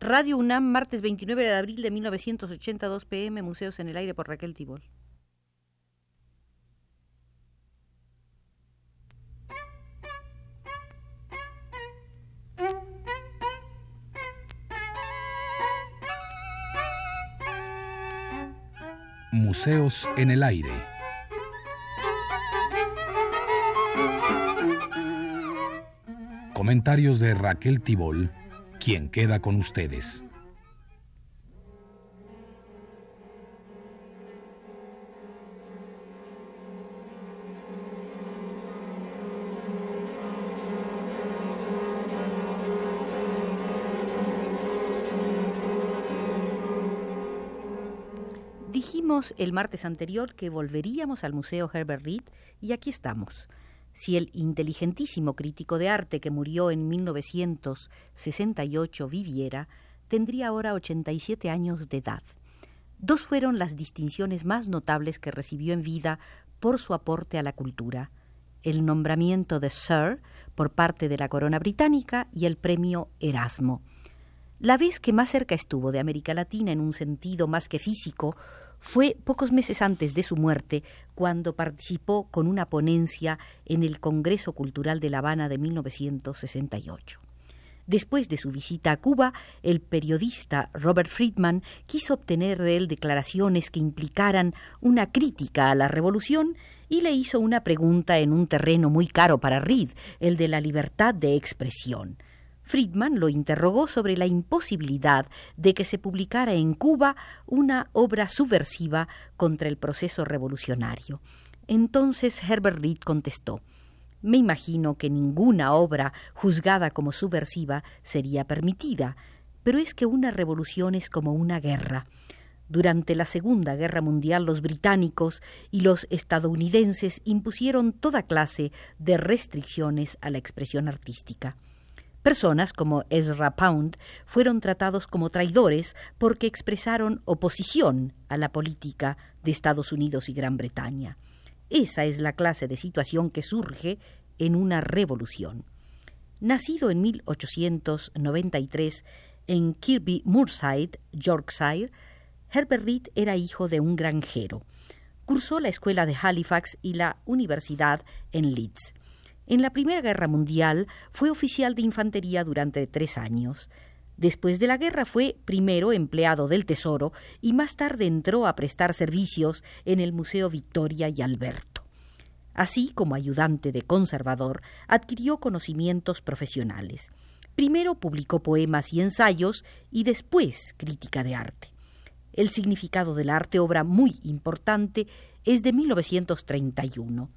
Radio UNAM, martes 29 de abril de 1982 pm, Museos en el Aire por Raquel Tibol. Museos en el Aire. Comentarios de Raquel Tibol, quien queda con ustedes. Dijimos el martes anterior que volveríamos al Museo Herbert Reed y aquí estamos. Si el inteligentísimo crítico de arte que murió en 1968 viviera, tendría ahora 87 años de edad. Dos fueron las distinciones más notables que recibió en vida por su aporte a la cultura, el nombramiento de Sir por parte de la corona británica y el premio Erasmo. La vez que más cerca estuvo de América Latina en un sentido más que físico fue pocos meses antes de su muerte, cuando participó con una ponencia en el Congreso Cultural de La Habana de 1968. Después de su visita a Cuba, el periodista Robert Friedman quiso obtener de él declaraciones que implicaran una crítica a la revolución y le hizo una pregunta en un terreno muy caro para Reed, el de la libertad de expresión. Friedman lo interrogó sobre la imposibilidad de que se publicara en Cuba una obra subversiva contra el proceso revolucionario. Entonces Herbert Reed contestó Me imagino que ninguna obra juzgada como subversiva sería permitida, pero es que una revolución es como una guerra. Durante la Segunda Guerra Mundial los británicos y los estadounidenses impusieron toda clase de restricciones a la expresión artística. Personas como Ezra Pound fueron tratados como traidores porque expresaron oposición a la política de Estados Unidos y Gran Bretaña. Esa es la clase de situación que surge en una revolución. Nacido en 1893 en Kirby Moorside, Yorkshire, Herbert Reed era hijo de un granjero. Cursó la escuela de Halifax y la universidad en Leeds. En la Primera Guerra Mundial fue oficial de infantería durante tres años. Después de la guerra fue primero empleado del Tesoro y más tarde entró a prestar servicios en el Museo Victoria y Alberto. Así como ayudante de conservador, adquirió conocimientos profesionales. Primero publicó poemas y ensayos y después crítica de arte. El significado del arte, obra muy importante, es de 1931.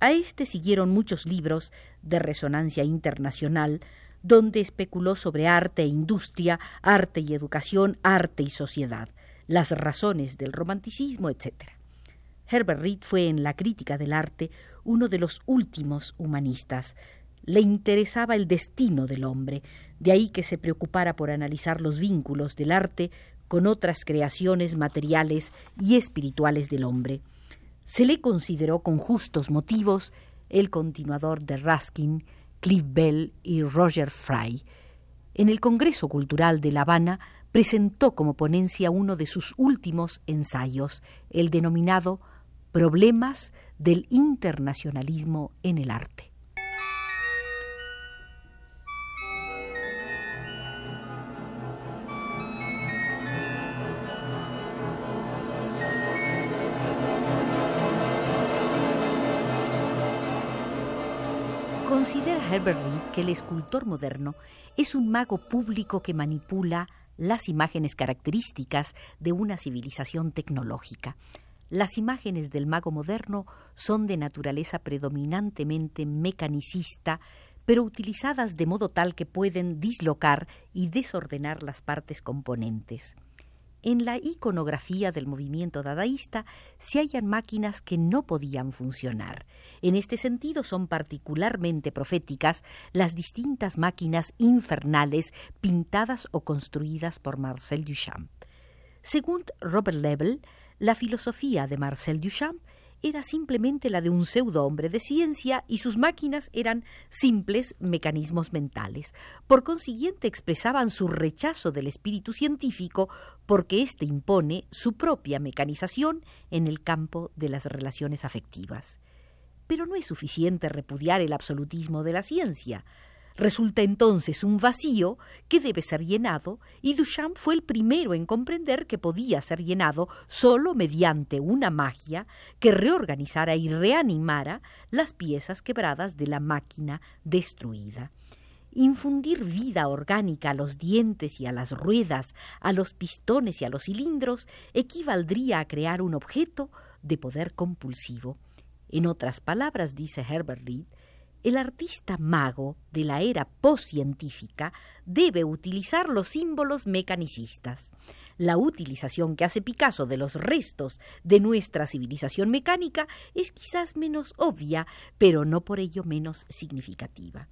A este siguieron muchos libros de resonancia internacional, donde especuló sobre arte e industria, arte y educación, arte y sociedad, las razones del romanticismo, etc. Herbert Reed fue en la crítica del arte uno de los últimos humanistas. Le interesaba el destino del hombre, de ahí que se preocupara por analizar los vínculos del arte con otras creaciones materiales y espirituales del hombre se le consideró con justos motivos el continuador de Ruskin, Cliff Bell y Roger Fry. En el Congreso Cultural de La Habana presentó como ponencia uno de sus últimos ensayos, el denominado Problemas del Internacionalismo en el Arte. Considera Herbert que el escultor moderno es un mago público que manipula las imágenes características de una civilización tecnológica. Las imágenes del mago moderno son de naturaleza predominantemente mecanicista, pero utilizadas de modo tal que pueden dislocar y desordenar las partes componentes. En la iconografía del movimiento dadaísta se hallan máquinas que no podían funcionar. En este sentido son particularmente proféticas las distintas máquinas infernales pintadas o construidas por Marcel Duchamp. Según Robert Lebel, la filosofía de Marcel Duchamp era simplemente la de un pseudo hombre de ciencia y sus máquinas eran simples mecanismos mentales. Por consiguiente expresaban su rechazo del espíritu científico porque éste impone su propia mecanización en el campo de las relaciones afectivas. Pero no es suficiente repudiar el absolutismo de la ciencia. Resulta entonces un vacío que debe ser llenado, y Duchamp fue el primero en comprender que podía ser llenado solo mediante una magia que reorganizara y reanimara las piezas quebradas de la máquina destruida. Infundir vida orgánica a los dientes y a las ruedas, a los pistones y a los cilindros, equivaldría a crear un objeto de poder compulsivo. En otras palabras, dice Herbert Reed, el artista mago de la era postcientífica debe utilizar los símbolos mecanicistas. La utilización que hace Picasso de los restos de nuestra civilización mecánica es quizás menos obvia, pero no por ello menos significativa.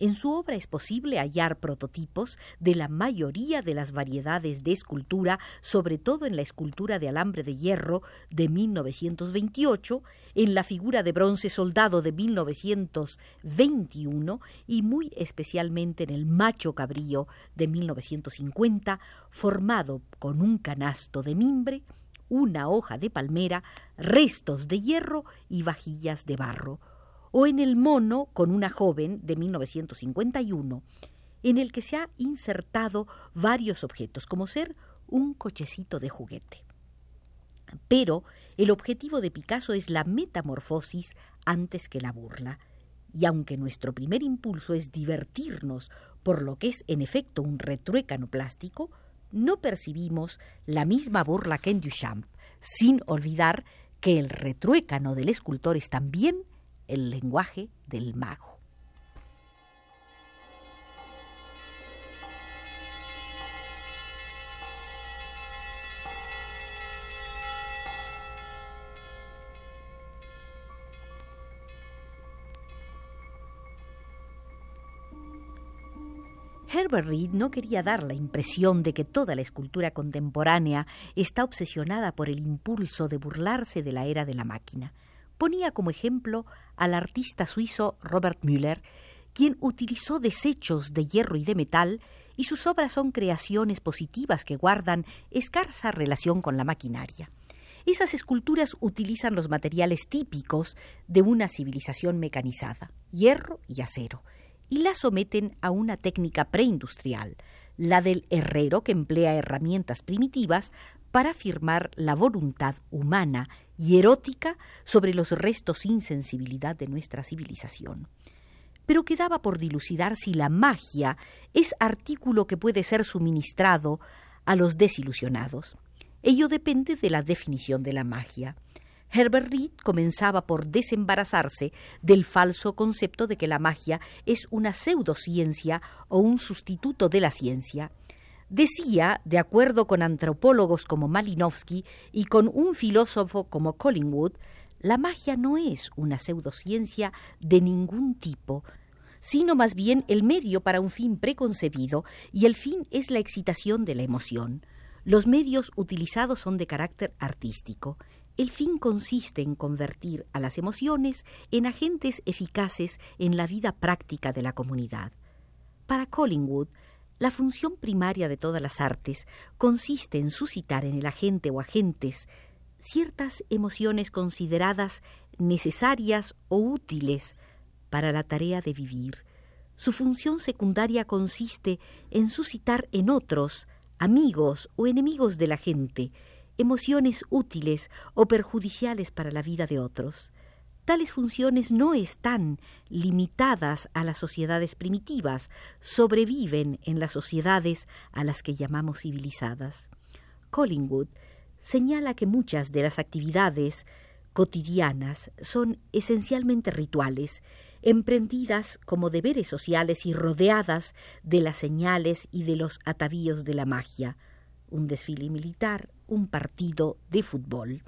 En su obra es posible hallar prototipos de la mayoría de las variedades de escultura, sobre todo en la escultura de alambre de hierro de 1928, en la figura de bronce soldado de 1921 y muy especialmente en el macho cabrío de 1950, formado con un canasto de mimbre, una hoja de palmera, restos de hierro y vajillas de barro o en El mono con una joven de 1951, en el que se ha insertado varios objetos, como ser un cochecito de juguete. Pero el objetivo de Picasso es la metamorfosis antes que la burla, y aunque nuestro primer impulso es divertirnos por lo que es en efecto un retruécano plástico, no percibimos la misma burla que en Duchamp, sin olvidar que el retruécano del escultor es también el lenguaje del mago. Herbert Reed no quería dar la impresión de que toda la escultura contemporánea está obsesionada por el impulso de burlarse de la era de la máquina ponía como ejemplo al artista suizo Robert Müller, quien utilizó desechos de hierro y de metal, y sus obras son creaciones positivas que guardan escasa relación con la maquinaria. Esas esculturas utilizan los materiales típicos de una civilización mecanizada, hierro y acero, y las someten a una técnica preindustrial, la del herrero que emplea herramientas primitivas para afirmar la voluntad humana y erótica sobre los restos sin sensibilidad de nuestra civilización. Pero quedaba por dilucidar si la magia es artículo que puede ser suministrado a los desilusionados. Ello depende de la definición de la magia. Herbert Reed comenzaba por desembarazarse del falso concepto de que la magia es una pseudociencia o un sustituto de la ciencia, Decía, de acuerdo con antropólogos como Malinowski y con un filósofo como Collingwood, la magia no es una pseudociencia de ningún tipo, sino más bien el medio para un fin preconcebido, y el fin es la excitación de la emoción. Los medios utilizados son de carácter artístico. El fin consiste en convertir a las emociones en agentes eficaces en la vida práctica de la comunidad. Para Collingwood, la función primaria de todas las artes consiste en suscitar en el agente o agentes ciertas emociones consideradas necesarias o útiles para la tarea de vivir. Su función secundaria consiste en suscitar en otros, amigos o enemigos de la gente, emociones útiles o perjudiciales para la vida de otros. Tales funciones no están limitadas a las sociedades primitivas, sobreviven en las sociedades a las que llamamos civilizadas. Collingwood señala que muchas de las actividades cotidianas son esencialmente rituales, emprendidas como deberes sociales y rodeadas de las señales y de los atavíos de la magia, un desfile militar, un partido de fútbol.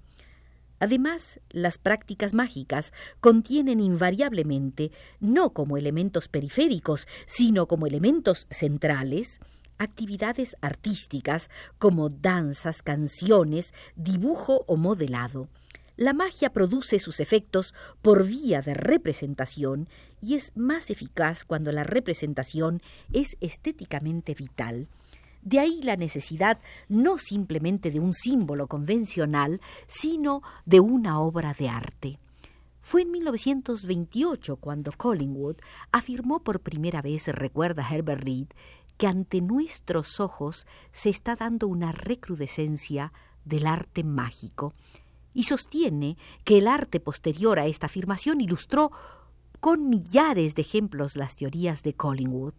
Además, las prácticas mágicas contienen invariablemente, no como elementos periféricos, sino como elementos centrales, actividades artísticas como danzas, canciones, dibujo o modelado. La magia produce sus efectos por vía de representación y es más eficaz cuando la representación es estéticamente vital. De ahí la necesidad no simplemente de un símbolo convencional, sino de una obra de arte. Fue en 1928 cuando Collingwood afirmó por primera vez, recuerda Herbert Reed, que ante nuestros ojos se está dando una recrudescencia del arte mágico, y sostiene que el arte posterior a esta afirmación ilustró con millares de ejemplos las teorías de Collingwood.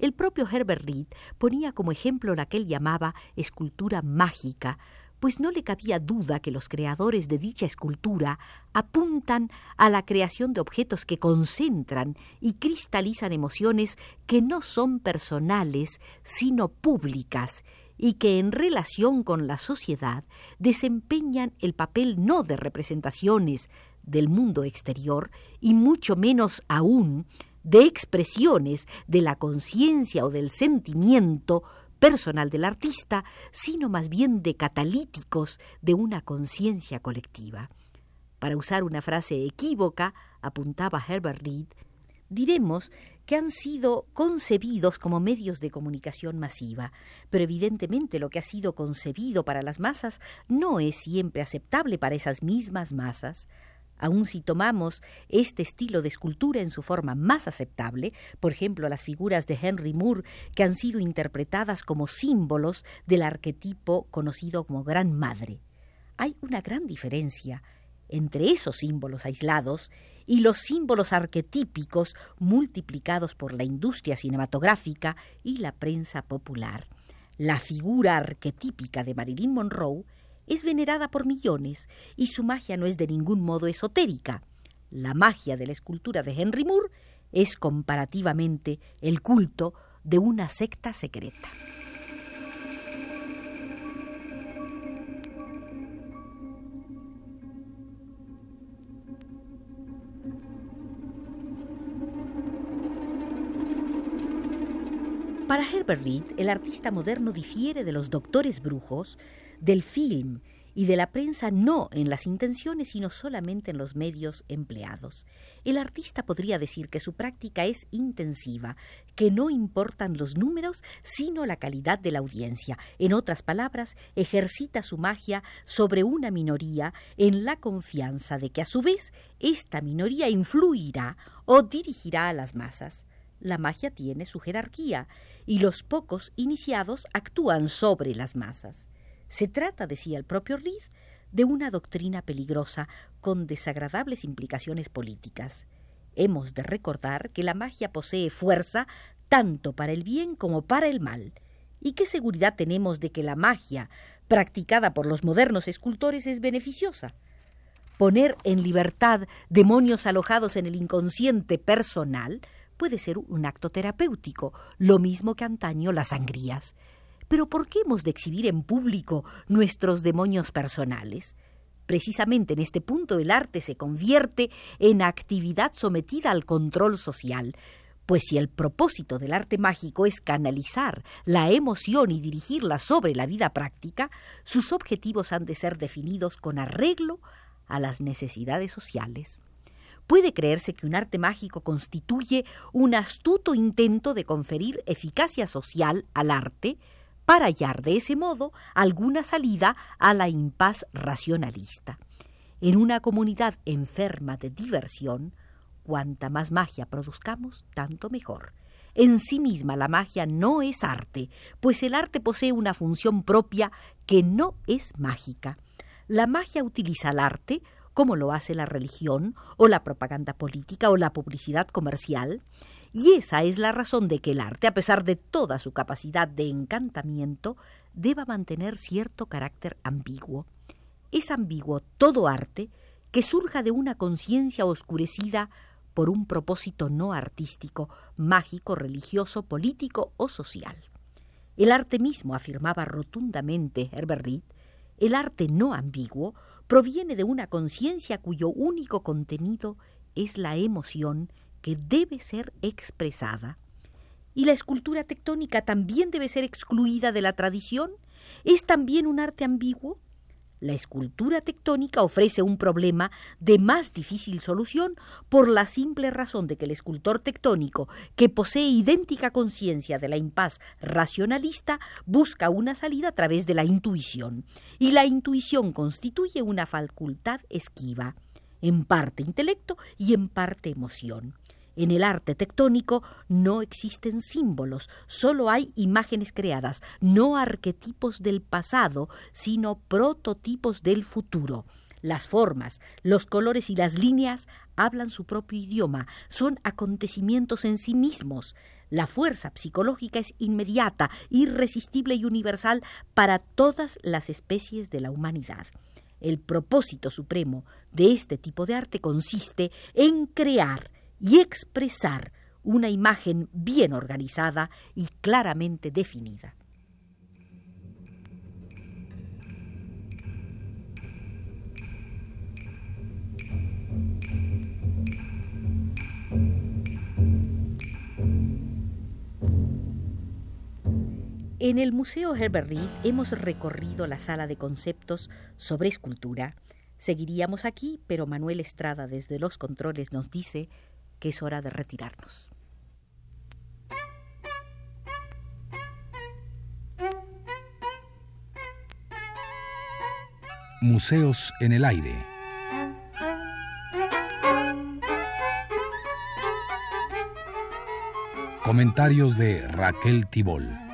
El propio Herbert Reed ponía como ejemplo la que él llamaba escultura mágica, pues no le cabía duda que los creadores de dicha escultura apuntan a la creación de objetos que concentran y cristalizan emociones que no son personales, sino públicas, y que en relación con la sociedad desempeñan el papel no de representaciones del mundo exterior, y mucho menos aún de expresiones de la conciencia o del sentimiento personal del artista, sino más bien de catalíticos de una conciencia colectiva. Para usar una frase equívoca, apuntaba Herbert Reed, diremos que han sido concebidos como medios de comunicación masiva, pero evidentemente lo que ha sido concebido para las masas no es siempre aceptable para esas mismas masas. Aun si tomamos este estilo de escultura en su forma más aceptable, por ejemplo las figuras de Henry Moore, que han sido interpretadas como símbolos del arquetipo conocido como Gran Madre, hay una gran diferencia entre esos símbolos aislados y los símbolos arquetípicos multiplicados por la industria cinematográfica y la prensa popular. La figura arquetípica de Marilyn Monroe es venerada por millones y su magia no es de ningún modo esotérica. La magia de la escultura de Henry Moore es comparativamente el culto de una secta secreta. Para Herbert Reed, el artista moderno difiere de los doctores brujos, del film y de la prensa no en las intenciones, sino solamente en los medios empleados. El artista podría decir que su práctica es intensiva, que no importan los números, sino la calidad de la audiencia. En otras palabras, ejercita su magia sobre una minoría en la confianza de que a su vez esta minoría influirá o dirigirá a las masas. La magia tiene su jerarquía y los pocos iniciados actúan sobre las masas. Se trata, decía el propio Reed, de una doctrina peligrosa con desagradables implicaciones políticas. Hemos de recordar que la magia posee fuerza tanto para el bien como para el mal. ¿Y qué seguridad tenemos de que la magia, practicada por los modernos escultores, es beneficiosa? Poner en libertad demonios alojados en el inconsciente personal puede ser un acto terapéutico, lo mismo que antaño las sangrías. Pero ¿por qué hemos de exhibir en público nuestros demonios personales? Precisamente en este punto el arte se convierte en actividad sometida al control social, pues si el propósito del arte mágico es canalizar la emoción y dirigirla sobre la vida práctica, sus objetivos han de ser definidos con arreglo a las necesidades sociales. Puede creerse que un arte mágico constituye un astuto intento de conferir eficacia social al arte para hallar de ese modo alguna salida a la impas racionalista. En una comunidad enferma de diversión, cuanta más magia produzcamos, tanto mejor. En sí misma la magia no es arte, pues el arte posee una función propia que no es mágica. La magia utiliza el arte como lo hace la religión o la propaganda política o la publicidad comercial, y esa es la razón de que el arte, a pesar de toda su capacidad de encantamiento, deba mantener cierto carácter ambiguo. Es ambiguo todo arte que surja de una conciencia oscurecida por un propósito no artístico, mágico, religioso, político o social. El arte mismo, afirmaba rotundamente Herbert Reed, el arte no ambiguo proviene de una conciencia cuyo único contenido es la emoción que debe ser expresada. ¿Y la escultura tectónica también debe ser excluida de la tradición? ¿Es también un arte ambiguo? La escultura tectónica ofrece un problema de más difícil solución por la simple razón de que el escultor tectónico, que posee idéntica conciencia de la impas racionalista, busca una salida a través de la intuición, y la intuición constituye una facultad esquiva, en parte intelecto y en parte emoción. En el arte tectónico no existen símbolos, solo hay imágenes creadas, no arquetipos del pasado, sino prototipos del futuro. Las formas, los colores y las líneas hablan su propio idioma, son acontecimientos en sí mismos. La fuerza psicológica es inmediata, irresistible y universal para todas las especies de la humanidad. El propósito supremo de este tipo de arte consiste en crear, y expresar una imagen bien organizada y claramente definida. En el Museo Herbert hemos recorrido la sala de conceptos sobre escultura. Seguiríamos aquí, pero Manuel Estrada desde los controles nos dice que es hora de retirarnos. Museos en el aire. Comentarios de Raquel Tibol.